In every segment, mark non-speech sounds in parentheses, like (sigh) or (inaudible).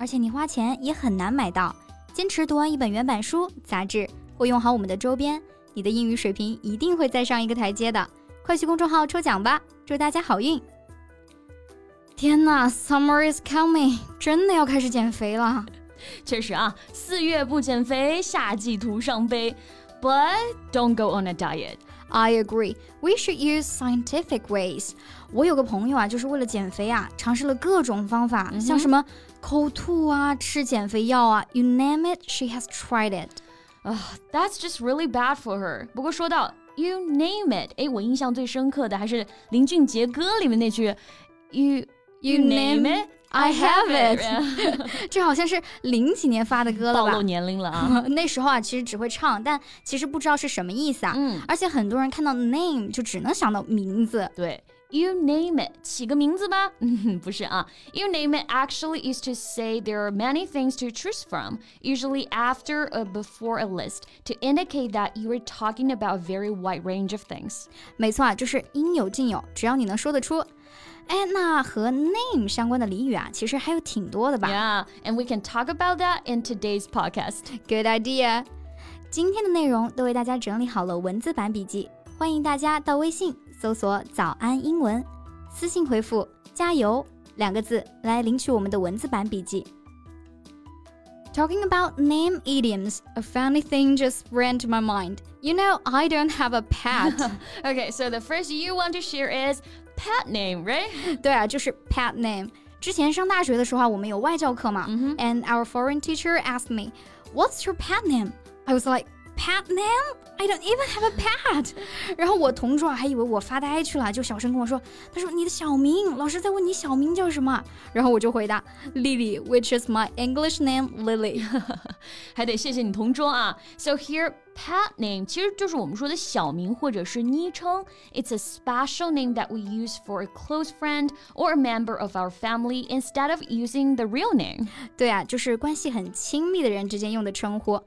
而且你花钱也很难买到。坚持读完一本原版书、杂志，或用好我们的周边，你的英语水平一定会再上一个台阶的。快去公众号抽奖吧，祝大家好运！天呐，Summer is coming，真的要开始减肥了。(laughs) 确实啊，四月不减肥，夏季徒伤悲。But don't go on a diet. I agree. We should use scientific ways. 我有个朋友啊，就是为了减肥啊，尝试了各种方法，嗯、像什么口吐啊、吃减肥药啊，you name it, she has tried it. 啊、uh,，That's just really bad for her. 不过说到 you name it，哎，我印象最深刻的还是林俊杰歌里面那句 you you name it。I have it，这好像是零几年发的歌了吧？暴露年龄了啊！那时候啊，其实只会唱，但其实不知道是什么意思啊。嗯，而且很多人看到 name 就只能想到名字。对 ，you name it，起个名字吧。嗯，不是啊，you name (laughs) it actually is to say there are many things to choose from, usually after or before a list, to indicate that you are talking about a very wide range of things。没错啊，就是应有尽有，只要你能说得出。哎，那和 name 相关的俚语啊，其实还有挺多的吧？Yeah, and we can talk about that in today's podcast. Good idea. 今天的内容都为大家整理好了文字版笔记，欢迎大家到微信 搜索“早安英文”，私信回复“加油”两个字来领取我们的文字版笔记。Talking about name idioms, a funny thing just ran to my mind. You know, I don't have a pet. (laughs) okay, so the first you want to share is pet name, right? 对啊，就是 pet name。之前上大学的时候啊，我们有外教课嘛、mm and our foreign teacher asked me, "What's your pet name?" I was like, "Pet name? I don't even have a pet." 然后我同桌还以为我发呆去了，就小声跟我说：“他说你的小名，老师在问你小名叫什么。”然后我就回答 Lily, which is my English name, Lily. 还得谢谢你同桌啊。So here. (laughs) Pet name 其实就是我们说的小名或者是昵称。It's a special name that we use for a close friend or a member of our family instead of using the real name. 对啊，就是关系很亲密的人之间用的称呼。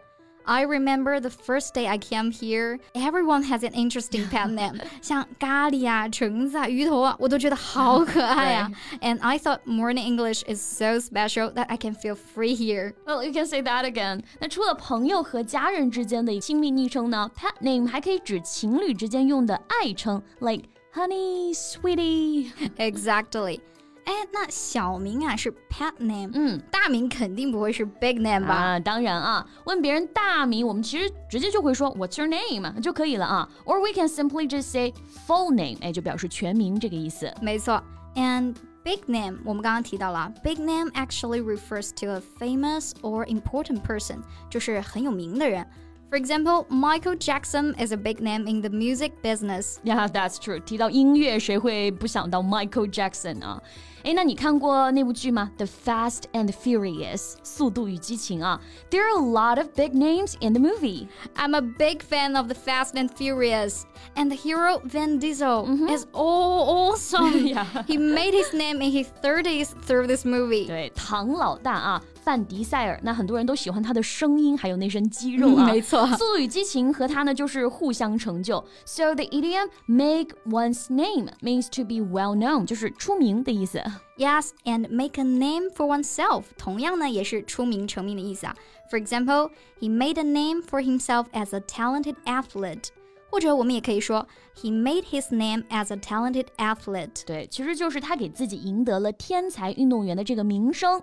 I remember the first day I came here. Everyone has an interesting pet name. (laughs) 像咖喱啊、橙子啊、鱼头啊，我都觉得好可爱啊。And I thought morning English is so special that I can feel free here. Well, you can say that again. 那除了朋友和家人之间的亲密昵称呢，pet name 还可以指情侣之间用的爱称，like honey, sweetie. Exactly. 哎，那小名啊是 pet name，嗯，大名肯定不会是 big name 吧？啊，当然啊，问别人大名，我们其实直接就会说 What's your name 就可以了啊，or we can simply just say full name，哎，就表示全名这个意思。没错，and big name 我们刚刚提到了，big name actually refers to a famous or important person，就是很有名的人。 For example, Michael Jackson is a big name in the music business. Yeah, that's true. 提到音乐，谁会不想到 Michael Jackson 啊？哎，那你看过那部剧吗？The Fast and Furious，速度与激情啊。There are a lot of big names in the movie. I'm a big fan of the Fast and Furious, and the hero Vin Diesel mm -hmm. is all awesome. (laughs) yeah. He made his name in his 30s through this movie. 对，唐老大啊。 范迪塞尔，那很多人都喜欢他的声音，还有那身肌肉啊。没错，速度与激情和他呢就是互相成就。So the idiom "make one's name" means to be well known，就是出名的意思。Yes, and make a name for oneself，同样呢也是出名成名的意思啊。For example, he made a name for himself as a talented athlete. 或者我们也可以说 ，He made his name as a talented athlete。对，其实就是他给自己赢得了天才运动员的这个名声。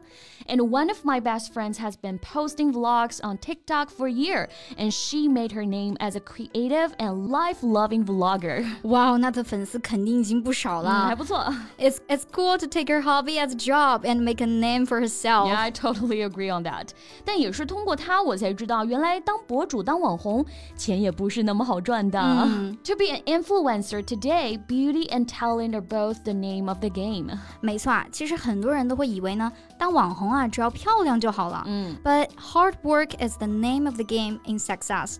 And one of my best friends has been posting vlogs on TikTok for a year, and she made her name as a creative and life-loving vlogger. (laughs) 哇，那她粉丝肯定已经不少了，还不错。It's it's cool to take her hobby as a job and make a name for herself. Yeah, I totally agree on that. 但也是通过她，我才知道原来当博主、当网红，钱也不是那么好赚的。嗯、to be an influencer today, beauty and talent are both the name of the game. 没错啊，其实很多人都会以为呢，当网红啊，只要漂亮就好了。嗯，But hard work is the name of the game in success.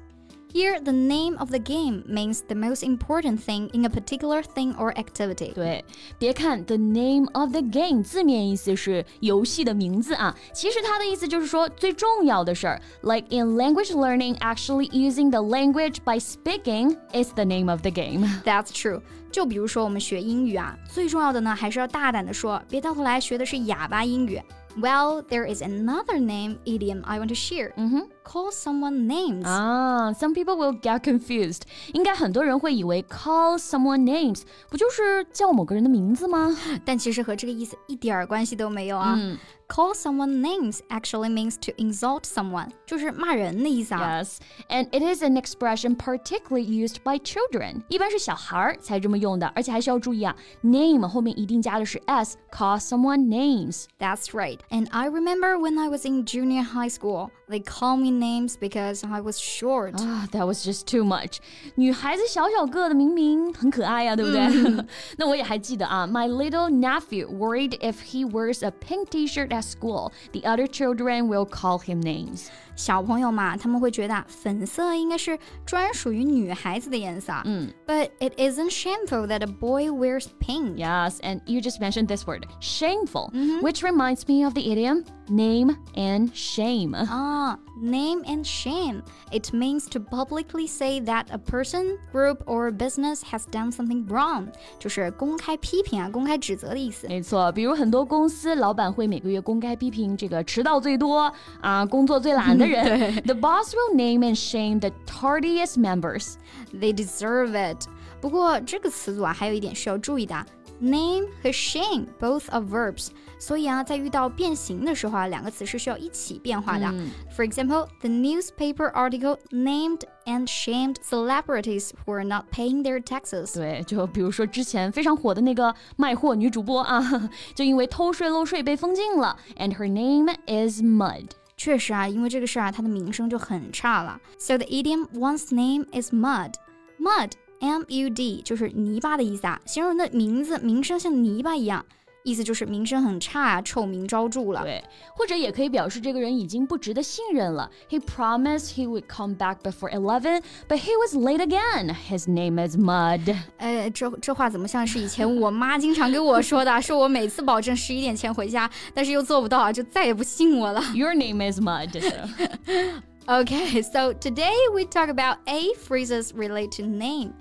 Here, the name of the game means the most important thing in a particular thing or activity. 对，别看 the name of the game 字面意思是游戏的名字啊，其实它的意思就是说最重要的事儿。Like in language learning, actually using the language by speaking is the name of the game. That's true. 就比如说我们学英语啊，最重要的呢还是要大胆的说，别到头来学的是哑巴英语。well, there is another name idiom I want to share. Mm -hmm. Call someone names. Ah, some people will get confused. 应该很多人会以为 call someone names 不就是叫某个人的名字吗？但其实和这个意思一点儿关系都没有啊。嗯 Call someone names actually means to insult someone，就是骂人的意思啊。Yes, and it is an expression particularly used by children，一般是小孩儿才这么用的，而且还需要注意啊，name 后面一定加的是 s。Call someone names. That's right. And I remember when I was in junior high school, they call me names because I was short. Ah, that was just too much. 女孩子小小个的，明明很可爱呀、啊，对不对？那我也还记得啊，My (laughs) little nephew worried if he wears a pink T-shirt at school, the other children will call him names. 小朋友嘛，他们会觉得粉色应该是专属于女孩子的颜色。嗯，But it isn't shameful that a boy wears pink. Yes, and you just mentioned this word, shameful, mm -hmm. which reminds me of the idiom name and shame. Ah, name and shame. It means to publicly say that a person, group, or business has done something wrong. 就是公开批评啊，公开指责的意思。没错，比如很多公司老板会每个月公开批评这个迟到最多啊，工作最懒的人。The (laughs) boss will name and shame the tardiest members. They deserve it. 不过这个词组啊，还有一点需要注意的。 Name 和 shame both are verbs，所以啊，在遇到变形的时候啊，两个词是需要一起变化的。嗯、For example, the newspaper article named and shamed celebrities who are not paying their taxes。对，就比如说之前非常火的那个卖货女主播啊，就因为偷税漏税被封禁了，and (laughs) her name is Mud。确实啊，因为这个事儿啊，她的名声就很差了。So the idiom one's name is mud. Mud M U D 就是泥巴的意思啊，形容人的名字名声像泥巴一样，意思就是名声很差，臭名昭着了。对，或者也可以表示这个人已经不值得信任了。He promised he would come back before eleven, but he was late again. His name is Mud. 呃，这这话怎么像是以前我妈经常跟我说的？说我每次保证十一点前回家，但是又做不到啊，就再也不信我了。Your (laughs) name is Mud. (laughs) okay, so today we talk about a phrases relate to name.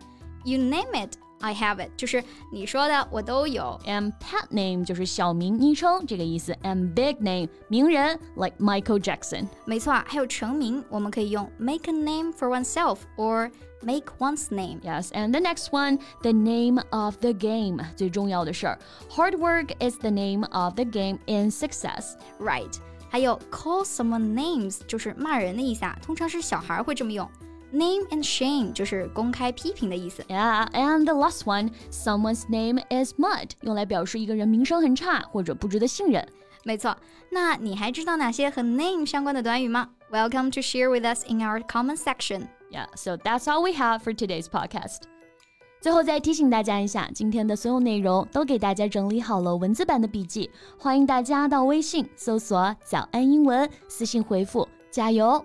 You name it, I have it，就是你说的我都有。And pet name 就是小名、昵称这个意思。And big name 名人，like Michael Jackson。没错，还有成名，我们可以用 make a name for oneself or make one's name. Yes, and the next one, the name of the game 最重要的事儿。Hard work is the name of the game in success. Right. 还有 call someone names 就是骂人的意思啊，通常是小孩会这么用。 Name and shame 就是公开批评的意思。Yeah, and the last one, someone's name is mud，用来表示一个人名声很差或者不值得信任。没错，那你还知道哪些和 name 相关的短语吗？Welcome to share with us in our comment section. Yeah, so that's all we have for today's podcast. 最后再提醒大家一下，今天的所有内容都给大家整理好了文字版的笔记，欢迎大家到微信搜索“早安英文”，私信回复“加油”。